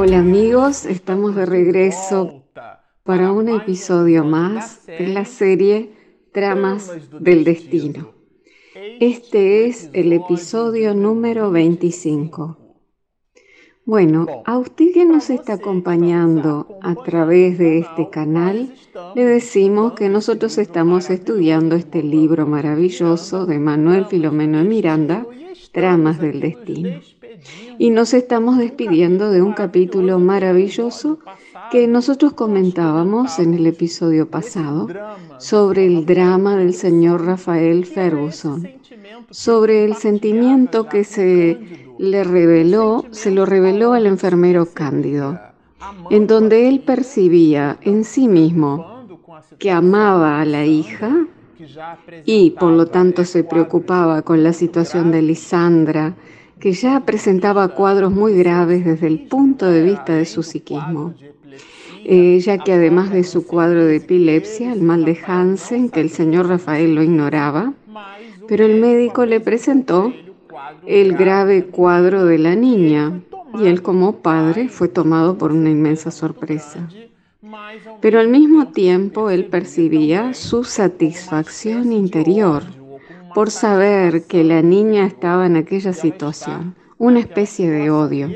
Hola amigos, estamos de regreso para un episodio más de la serie Tramas del Destino. Este es el episodio número 25. Bueno, a usted que nos está acompañando a través de este canal, le decimos que nosotros estamos estudiando este libro maravilloso de Manuel Filomeno de Miranda, Tramas del Destino. Y nos estamos despidiendo de un capítulo maravilloso que nosotros comentábamos en el episodio pasado sobre el drama del señor Rafael Ferguson, sobre el sentimiento que se le reveló, se lo reveló al enfermero Cándido, en donde él percibía en sí mismo que amaba a la hija y por lo tanto se preocupaba con la situación de Lisandra, que ya presentaba cuadros muy graves desde el punto de vista de su psiquismo, eh, ya que además de su cuadro de epilepsia, el mal de Hansen, que el señor Rafael lo ignoraba, pero el médico le presentó el grave cuadro de la niña y él como padre fue tomado por una inmensa sorpresa. Pero al mismo tiempo él percibía su satisfacción interior por saber que la niña estaba en aquella situación, una especie de odio.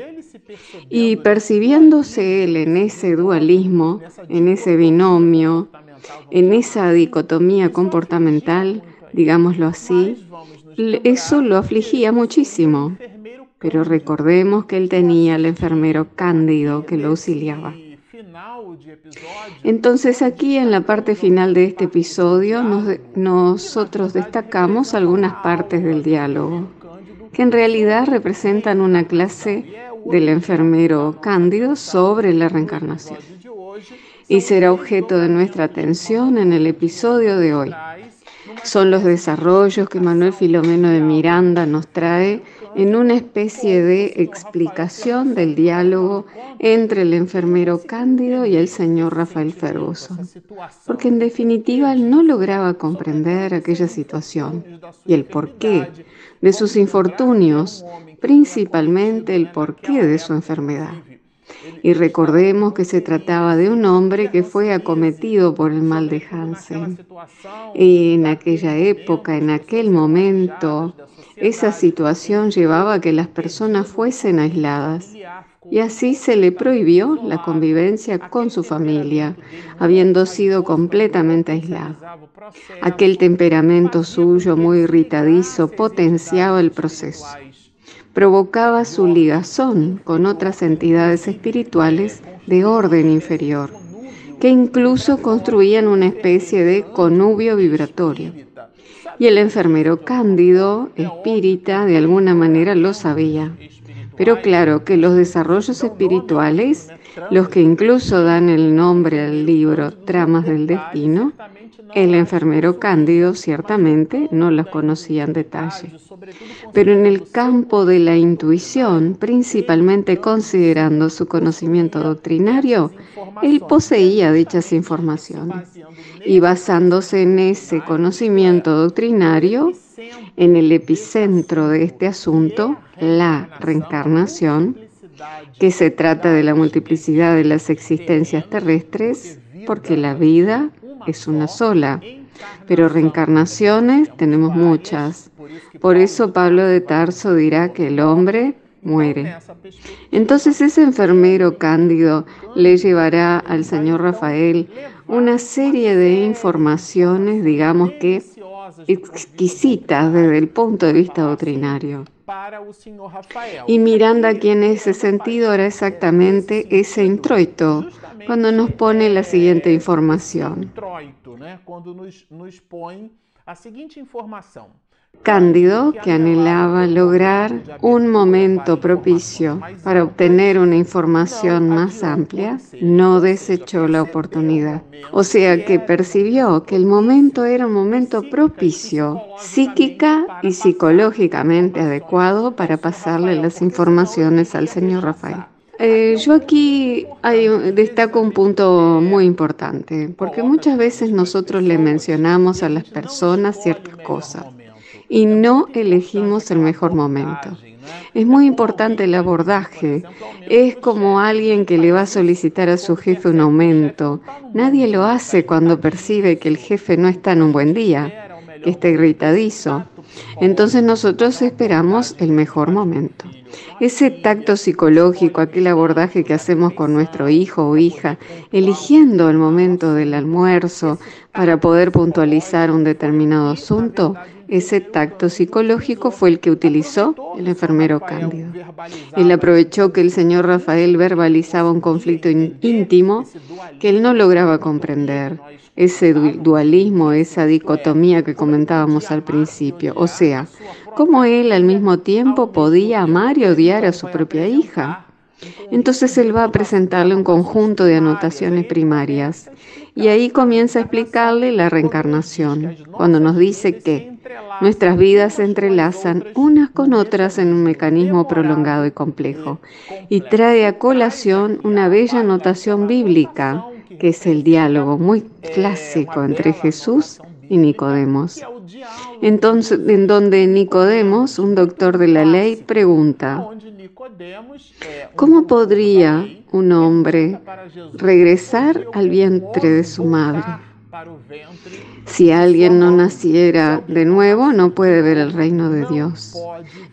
Y percibiéndose él en ese dualismo, en ese binomio, en esa dicotomía comportamental, digámoslo así, eso lo afligía muchísimo. Pero recordemos que él tenía al enfermero Cándido que lo auxiliaba. Entonces aquí en la parte final de este episodio nosotros destacamos algunas partes del diálogo, que en realidad representan una clase del enfermero Cándido sobre la reencarnación. Y será objeto de nuestra atención en el episodio de hoy. Son los desarrollos que Manuel Filomeno de Miranda nos trae en una especie de explicación del diálogo entre el enfermero Cándido y el señor Rafael Ferguson, porque en definitiva él no lograba comprender aquella situación y el porqué de sus infortunios, principalmente el porqué de su enfermedad. Y recordemos que se trataba de un hombre que fue acometido por el mal de Hansen. Y en aquella época, en aquel momento, esa situación llevaba a que las personas fuesen aisladas. Y así se le prohibió la convivencia con su familia, habiendo sido completamente aislado. Aquel temperamento suyo muy irritadizo potenciaba el proceso provocaba su ligazón con otras entidades espirituales de orden inferior, que incluso construían una especie de conubio vibratorio. Y el enfermero cándido, espírita, de alguna manera lo sabía. Pero claro que los desarrollos espirituales, los que incluso dan el nombre al libro Tramas del Destino, el enfermero Cándido ciertamente no los conocía en detalle, pero en el campo de la intuición, principalmente considerando su conocimiento doctrinario, él poseía dichas informaciones. Y basándose en ese conocimiento doctrinario, en el epicentro de este asunto, la reencarnación, que se trata de la multiplicidad de las existencias terrestres, porque la vida es una sola, pero reencarnaciones tenemos muchas. Por eso Pablo de Tarso dirá que el hombre muere. Entonces ese enfermero cándido le llevará al señor Rafael una serie de informaciones, digamos que exquisitas desde el punto de vista doctrinario. Y Miranda aquí en ese sentido era exactamente ese introito, cuando nos pone la siguiente información. Cándido, que anhelaba lograr un momento propicio para obtener una información más amplia, no desechó la oportunidad. O sea que percibió que el momento era un momento propicio, psíquica y psicológicamente adecuado para pasarle las informaciones al señor Rafael. Eh, yo aquí destaco un punto muy importante, porque muchas veces nosotros le mencionamos a las personas ciertas cosas y no elegimos el mejor momento. Es muy importante el abordaje. Es como alguien que le va a solicitar a su jefe un aumento. Nadie lo hace cuando percibe que el jefe no está en un buen día, que está irritadizo. Entonces nosotros esperamos el mejor momento. Ese tacto psicológico, aquel abordaje que hacemos con nuestro hijo o hija, eligiendo el momento del almuerzo para poder puntualizar un determinado asunto, ese tacto psicológico fue el que utilizó el enfermero Cándido. Él aprovechó que el señor Rafael verbalizaba un conflicto íntimo que él no lograba comprender, ese dualismo, esa dicotomía que comentábamos al principio, o sea, cómo él al mismo tiempo podía amar y odiar a su propia hija. Entonces él va a presentarle un conjunto de anotaciones primarias y ahí comienza a explicarle la reencarnación, cuando nos dice que nuestras vidas se entrelazan unas con otras en un mecanismo prolongado y complejo y trae a colación una bella anotación bíblica que es el diálogo muy clásico entre Jesús y Nicodemos. Entonces, en donde Nicodemos, un doctor de la ley, pregunta, ¿cómo podría un hombre regresar al vientre de su madre? Si alguien no naciera de nuevo, no puede ver el reino de Dios.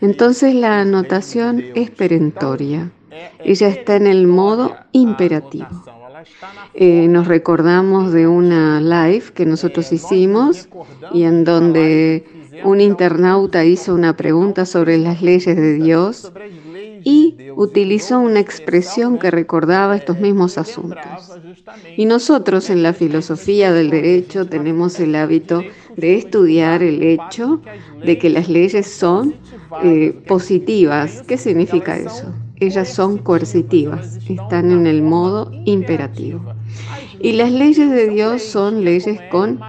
Entonces la anotación es perentoria. Ella está en el modo imperativo. Eh, nos recordamos de una live que nosotros hicimos y en donde un internauta hizo una pregunta sobre las leyes de Dios y utilizó una expresión que recordaba estos mismos asuntos. Y nosotros en la filosofía del derecho tenemos el hábito de estudiar el hecho de que las leyes son eh, positivas. ¿Qué significa eso? ellas son coercitivas, están en el modo imperativo. Y las leyes de Dios son leyes con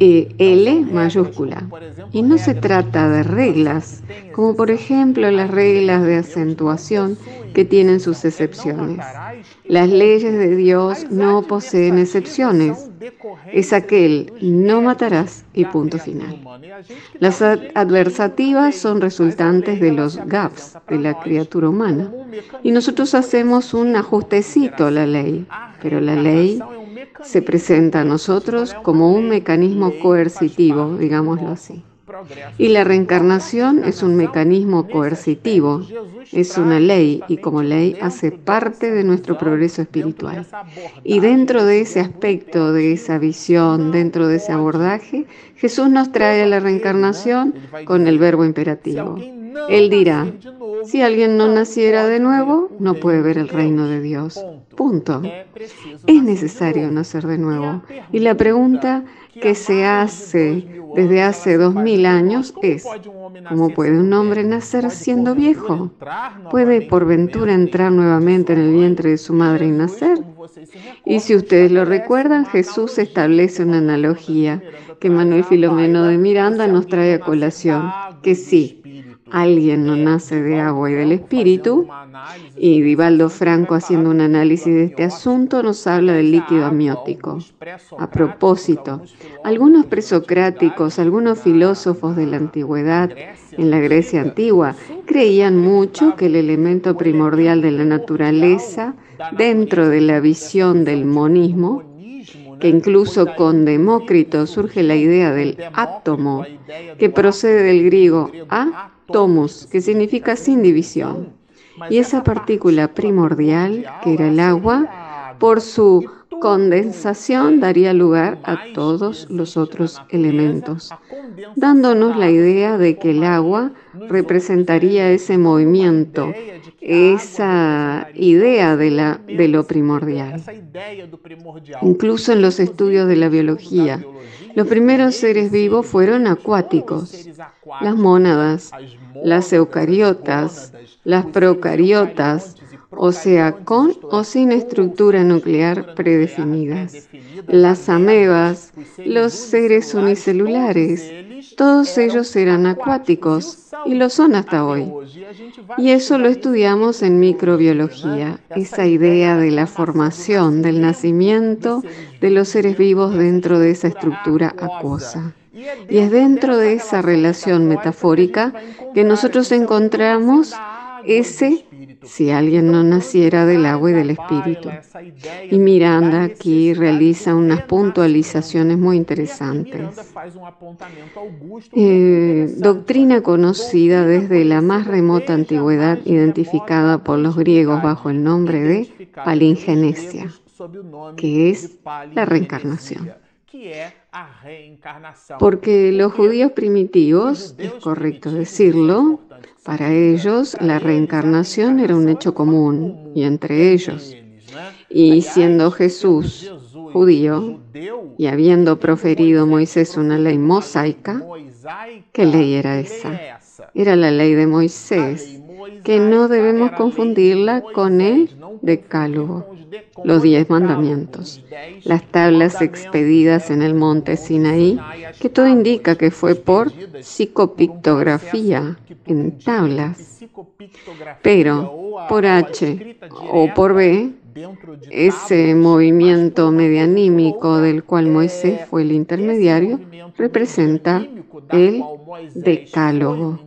eh, L mayúscula. Y no se trata de reglas, como por ejemplo las reglas de acentuación que tienen sus excepciones. Las leyes de Dios no poseen excepciones. Es aquel no matarás y punto final. Las adversativas son resultantes de los gaps de la criatura humana. Y nosotros hacemos un ajustecito a la ley, pero la ley se presenta a nosotros como un mecanismo coercitivo, digámoslo así. Y la reencarnación es un mecanismo coercitivo, es una ley y como ley hace parte de nuestro progreso espiritual. Y dentro de ese aspecto, de esa visión, dentro de ese abordaje, Jesús nos trae a la reencarnación con el verbo imperativo. Él dirá, si alguien no naciera de nuevo, no puede ver el reino de Dios. Punto. Es necesario nacer de nuevo. Y la pregunta que se hace desde hace dos mil años es, ¿cómo puede un hombre nacer siendo viejo? ¿Puede por ventura entrar nuevamente en el vientre de su madre y nacer? Y si ustedes lo recuerdan, Jesús establece una analogía que Manuel Filomeno de Miranda nos trae a colación, que sí, alguien no nace de agua y del espíritu, y Vivaldo Franco haciendo un análisis de este asunto nos habla del líquido amniótico. A propósito, algunos presocráticos, algunos filósofos de la antigüedad, en la Grecia antigua, creían mucho que el elemento primordial de la naturaleza, dentro de la visión del monismo, que incluso con Demócrito surge la idea del átomo, que procede del griego a tomos, que significa sin división. Y esa partícula primordial, que era el agua, por su condensación daría lugar a todos los otros elementos, dándonos la idea de que el agua representaría ese movimiento, esa idea de, la, de lo primordial. Incluso en los estudios de la biología, los primeros seres vivos fueron acuáticos, las mónadas, las eucariotas, las procariotas, o sea, con o sin estructura nuclear predefinidas. Las amebas, los seres unicelulares, todos ellos eran acuáticos y lo son hasta hoy. Y eso lo estudiamos en microbiología, esa idea de la formación, del nacimiento de los seres vivos dentro de esa estructura acuosa. Y es dentro de esa relación metafórica que nosotros encontramos ese si alguien no naciera del agua y del espíritu. Y Miranda aquí realiza unas puntualizaciones muy interesantes. Eh, doctrina conocida desde la más remota antigüedad, identificada por los griegos bajo el nombre de palingenesia, que es la reencarnación. Porque los judíos primitivos, es correcto decirlo, para ellos la reencarnación era un hecho común y entre ellos. Y siendo Jesús judío y habiendo proferido Moisés una ley mosaica, ¿qué ley era esa? Era la ley de Moisés, que no debemos confundirla con el decálogo los diez mandamientos, las tablas expedidas en el monte Sinaí, que todo indica que fue por psicopictografía en tablas. Pero por H o por B, ese movimiento medianímico del cual Moisés fue el intermediario representa el decálogo.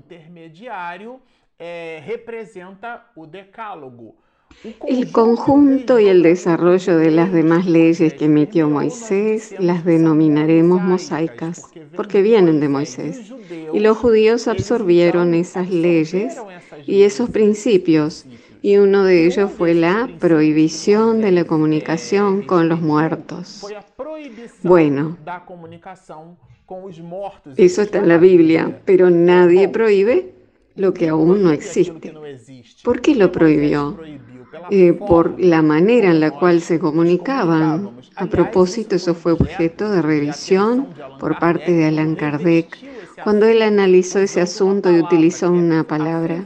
El conjunto y el desarrollo de las demás leyes que emitió Moisés las denominaremos mosaicas, porque vienen de Moisés. Y los judíos absorbieron esas leyes y esos principios, y uno de ellos fue la prohibición de la comunicación con los muertos. Bueno, eso está en la Biblia, pero nadie prohíbe lo que aún no existe. ¿Por qué lo prohibió? Eh, por la manera en la cual se comunicaban. A propósito, eso fue objeto de revisión por parte de Allan Kardec cuando él analizó ese asunto y utilizó una palabra,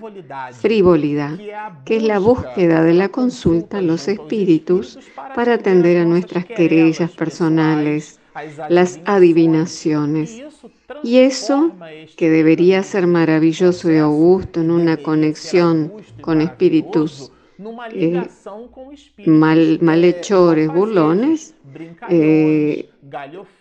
frivolidad, que es la búsqueda de la consulta a los espíritus para atender a nuestras querellas personales, las adivinaciones. Y eso, que debería ser maravilloso y augusto en una conexión con espíritus eh, mal, malhechores, burlones, eh,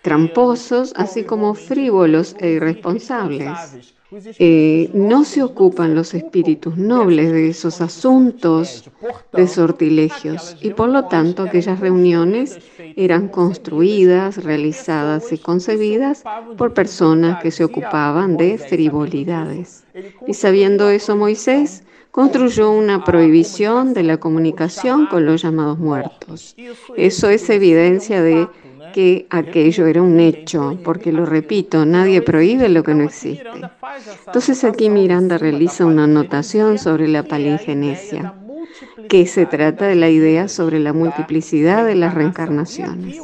tramposos, así como frívolos e irresponsables. Eh, no se ocupan los espíritus nobles de esos asuntos de sortilegios y por lo tanto aquellas reuniones eran construidas, realizadas y concebidas por personas que se ocupaban de frivolidades. Y sabiendo eso Moisés construyó una prohibición de la comunicación con los llamados muertos. Eso es evidencia de que aquello era un hecho, porque lo repito, nadie prohíbe lo que no existe. Entonces aquí Miranda realiza una anotación sobre la palingenesia, que se trata de la idea sobre la multiplicidad de las reencarnaciones.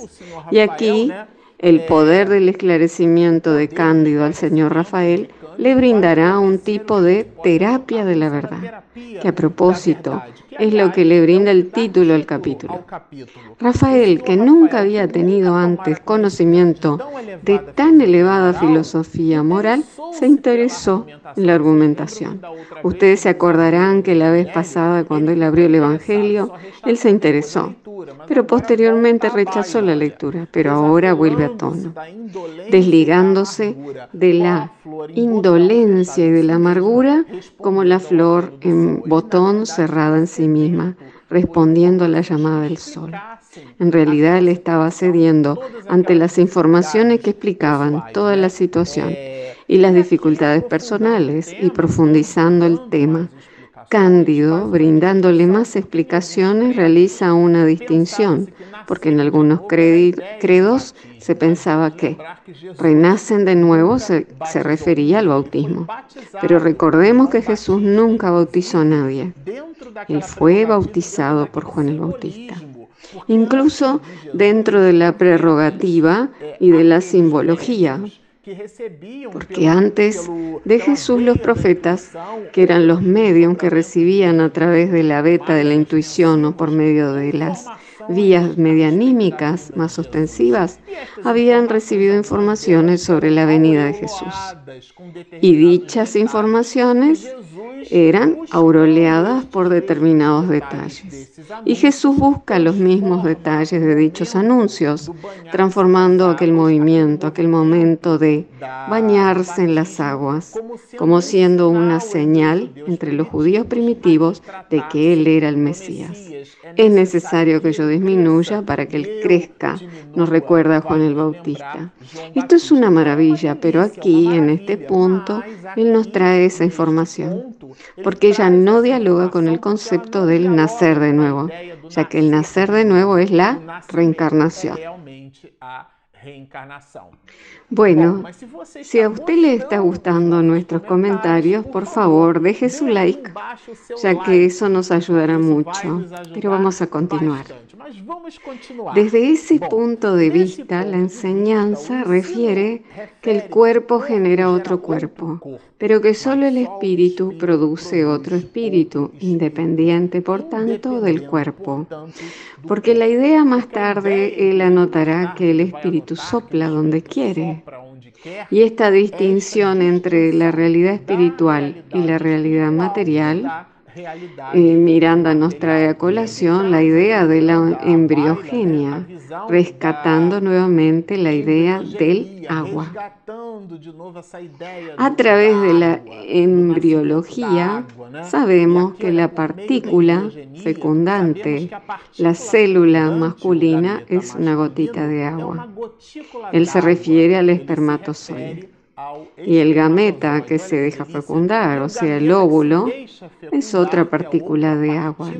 Y aquí el poder del esclarecimiento de Cándido al señor Rafael le brindará un tipo de terapia de la verdad, que a propósito es lo que le brinda el título al capítulo. Rafael, que nunca había tenido antes conocimiento de tan elevada filosofía moral, se interesó en la argumentación. Ustedes se acordarán que la vez pasada, cuando él abrió el Evangelio, él se interesó, pero posteriormente rechazó la lectura, pero ahora vuelve a tono, desligándose de la indolencia y de la amargura como la flor en botón cerrada en sí misma, respondiendo a la llamada del sol. En realidad él estaba cediendo ante las informaciones que explicaban toda la situación y las dificultades personales y profundizando el tema. Cándido, brindándole más explicaciones, realiza una distinción, porque en algunos credos se pensaba que renacen de nuevo se, se, refería al bautismo. Pero recordemos que Jesús nunca bautizó a nadie. Él fue bautizado por Juan el Bautista. Incluso dentro de la prerrogativa y de la simbología, porque antes de Jesús los profetas, que eran los medios que recibían a través de la beta de la intuición o por medio de las vías medianímicas más ostensivas, habían recibido informaciones sobre la venida de Jesús. Y dichas informaciones eran auroleadas por determinados detalles. Y Jesús busca los mismos detalles de dichos anuncios, transformando aquel movimiento, aquel momento de bañarse en las aguas, como siendo una señal entre los judíos primitivos de que Él era el Mesías. Es necesario que yo disminuya para que Él crezca, nos recuerda Juan el Bautista. Esto es una maravilla, pero aquí, en este punto, Él nos trae esa información, porque ella no dialoga con el concepto del nacer de nuevo, ya que el nacer de nuevo es la reencarnación. Bueno, si a usted le está gustando nuestros comentarios, por favor deje su like, ya que eso nos ayudará mucho. Pero vamos a continuar. Desde ese punto de vista, la enseñanza refiere que el cuerpo genera otro cuerpo, pero que solo el espíritu produce otro espíritu, independiente, por tanto, del cuerpo. Porque la idea más tarde él anotará que el espíritu sopla donde quiere. Y esta distinción entre la realidad espiritual y la realidad material Miranda nos trae a colación la idea de la embriogenia, rescatando nuevamente la idea del agua. A través de la embriología sabemos que la partícula fecundante, la célula masculina, es una gotita de agua. Él se refiere al espermatozoide. Y el gameta que se deja fecundar, o sea, el óvulo, es otra partícula de agua.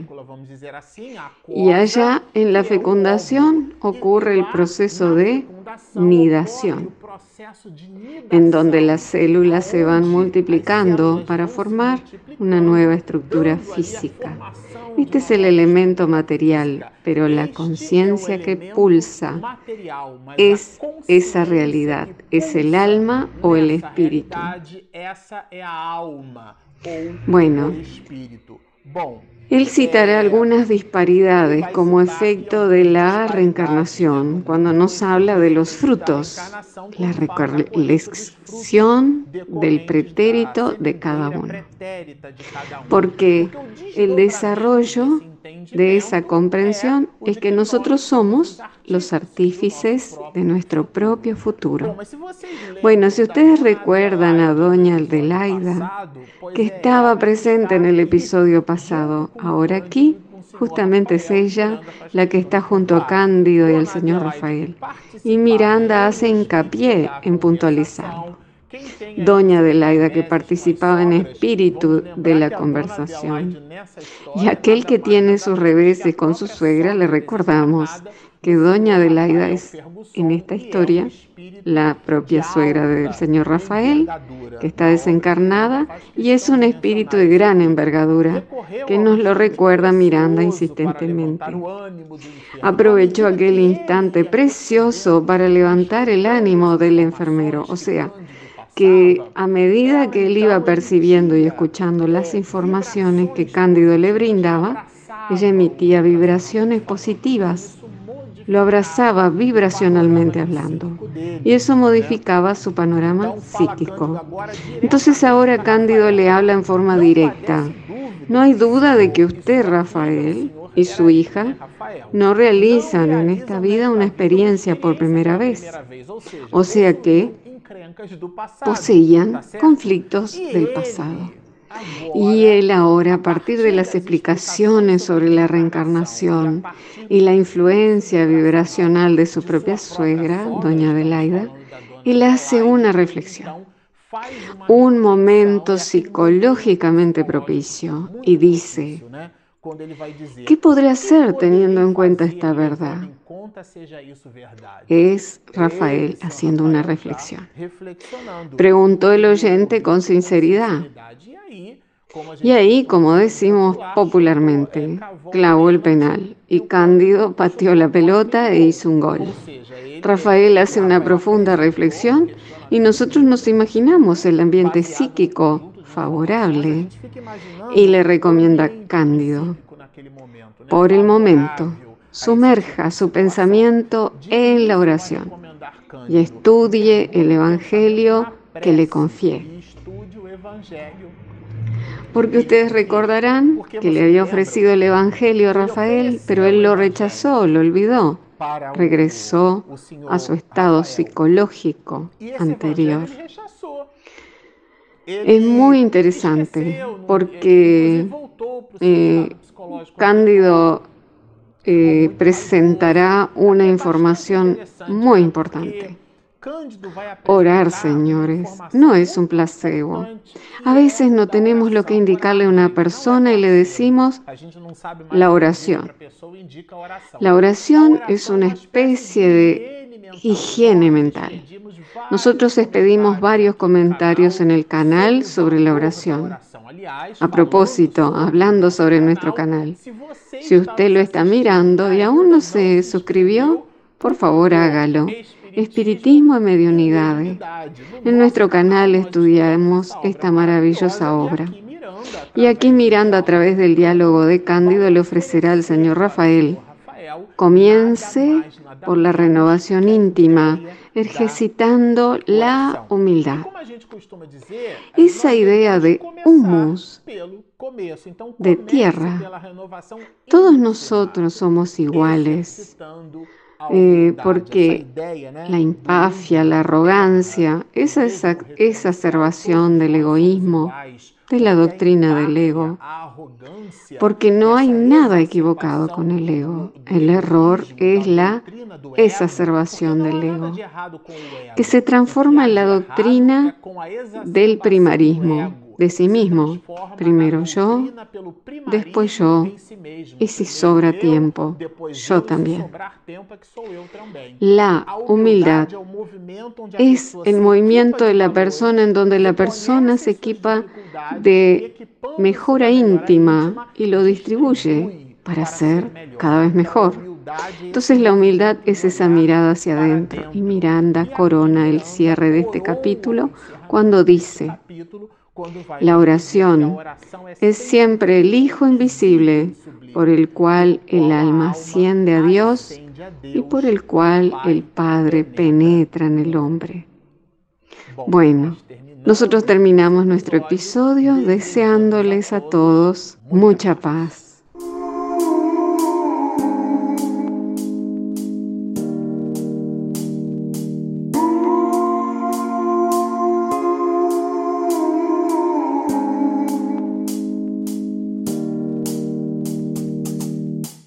Y allá en la fecundación ocurre el proceso de nidación, en donde las células se van multiplicando para formar una nueva estructura física. Este es el elemento material, pero la conciencia que pulsa es esa realidad, es el alma o el espíritu. Bueno, él citará algunas disparidades como efecto de la reencarnación cuando nos habla de los frutos, la recolección del pretérito de cada uno. Porque el desarrollo de esa comprensión es que nosotros somos los artífices de nuestro propio futuro. Bueno, si ustedes recuerdan a Doña Aldelaida, que estaba presente en el episodio pasado, ahora aquí justamente es ella la que está junto a Cándido y al señor Rafael. Y Miranda hace hincapié en puntualizarlo. Doña Adelaida, que participaba en espíritu de la conversación. Y aquel que tiene sus reveses con su suegra, le recordamos que Doña Adelaida es, en esta historia, la propia suegra del señor Rafael, que está desencarnada y es un espíritu de gran envergadura, que nos lo recuerda Miranda insistentemente. Aprovechó aquel instante precioso para levantar el ánimo del enfermero, o sea, que a medida que él iba percibiendo y escuchando las informaciones que Cándido le brindaba, ella emitía vibraciones positivas, lo abrazaba vibracionalmente hablando y eso modificaba su panorama psíquico. Entonces ahora Cándido le habla en forma directa. No hay duda de que usted, Rafael, y su hija no realizan en esta vida una experiencia por primera vez. O sea que poseían conflictos del pasado. Y él ahora, a partir de las explicaciones sobre la reencarnación y la influencia vibracional de su propia suegra, doña Adelaida, él hace una reflexión, un momento psicológicamente propicio y dice, ¿Qué podría hacer teniendo en cuenta esta verdad? Es Rafael haciendo una reflexión. Preguntó el oyente con sinceridad. Y ahí, como decimos popularmente, clavó el penal y Cándido pateó la pelota e hizo un gol. Rafael hace una profunda reflexión y nosotros nos imaginamos el ambiente psíquico favorable y le recomienda Cándido. Por el momento, sumerja su pensamiento en la oración y estudie el Evangelio que le confié. Porque ustedes recordarán que le había ofrecido el Evangelio a Rafael, pero él lo rechazó, lo olvidó. Regresó a su estado psicológico anterior. Es muy interesante porque eh, Cándido eh, presentará una información muy importante. Orar, señores, no es un placebo. A veces no tenemos lo que indicarle a una persona y le decimos la oración. La oración es una especie de higiene mental. Nosotros expedimos varios comentarios en el canal sobre la oración. A propósito, hablando sobre nuestro canal, si usted lo está mirando y aún no se suscribió, por favor hágalo. Espiritismo y Mediunidades. En nuestro canal estudiamos esta maravillosa obra. Y aquí Miranda a través del diálogo de Cándido le ofrecerá al señor Rafael. Comience por la renovación íntima, ejercitando la humildad. Esa idea de humus, de tierra, todos nosotros somos iguales. Eh, porque la impafia, la arrogancia, esa exacerbación del egoísmo, de la doctrina del ego, porque no hay nada equivocado con el ego. El error es la exacerbación del ego, que se transforma en la doctrina del primarismo de sí mismo. Primero yo, después yo, y si sobra tiempo, yo también. La humildad es el movimiento de la persona en donde la persona se equipa de mejora íntima y lo distribuye para ser cada vez mejor. Entonces la humildad es esa mirada hacia adentro. Y Miranda corona el cierre de este capítulo cuando dice, la oración es siempre el Hijo invisible por el cual el alma asciende a Dios y por el cual el Padre penetra en el hombre. Bueno, nosotros terminamos nuestro episodio deseándoles a todos mucha paz.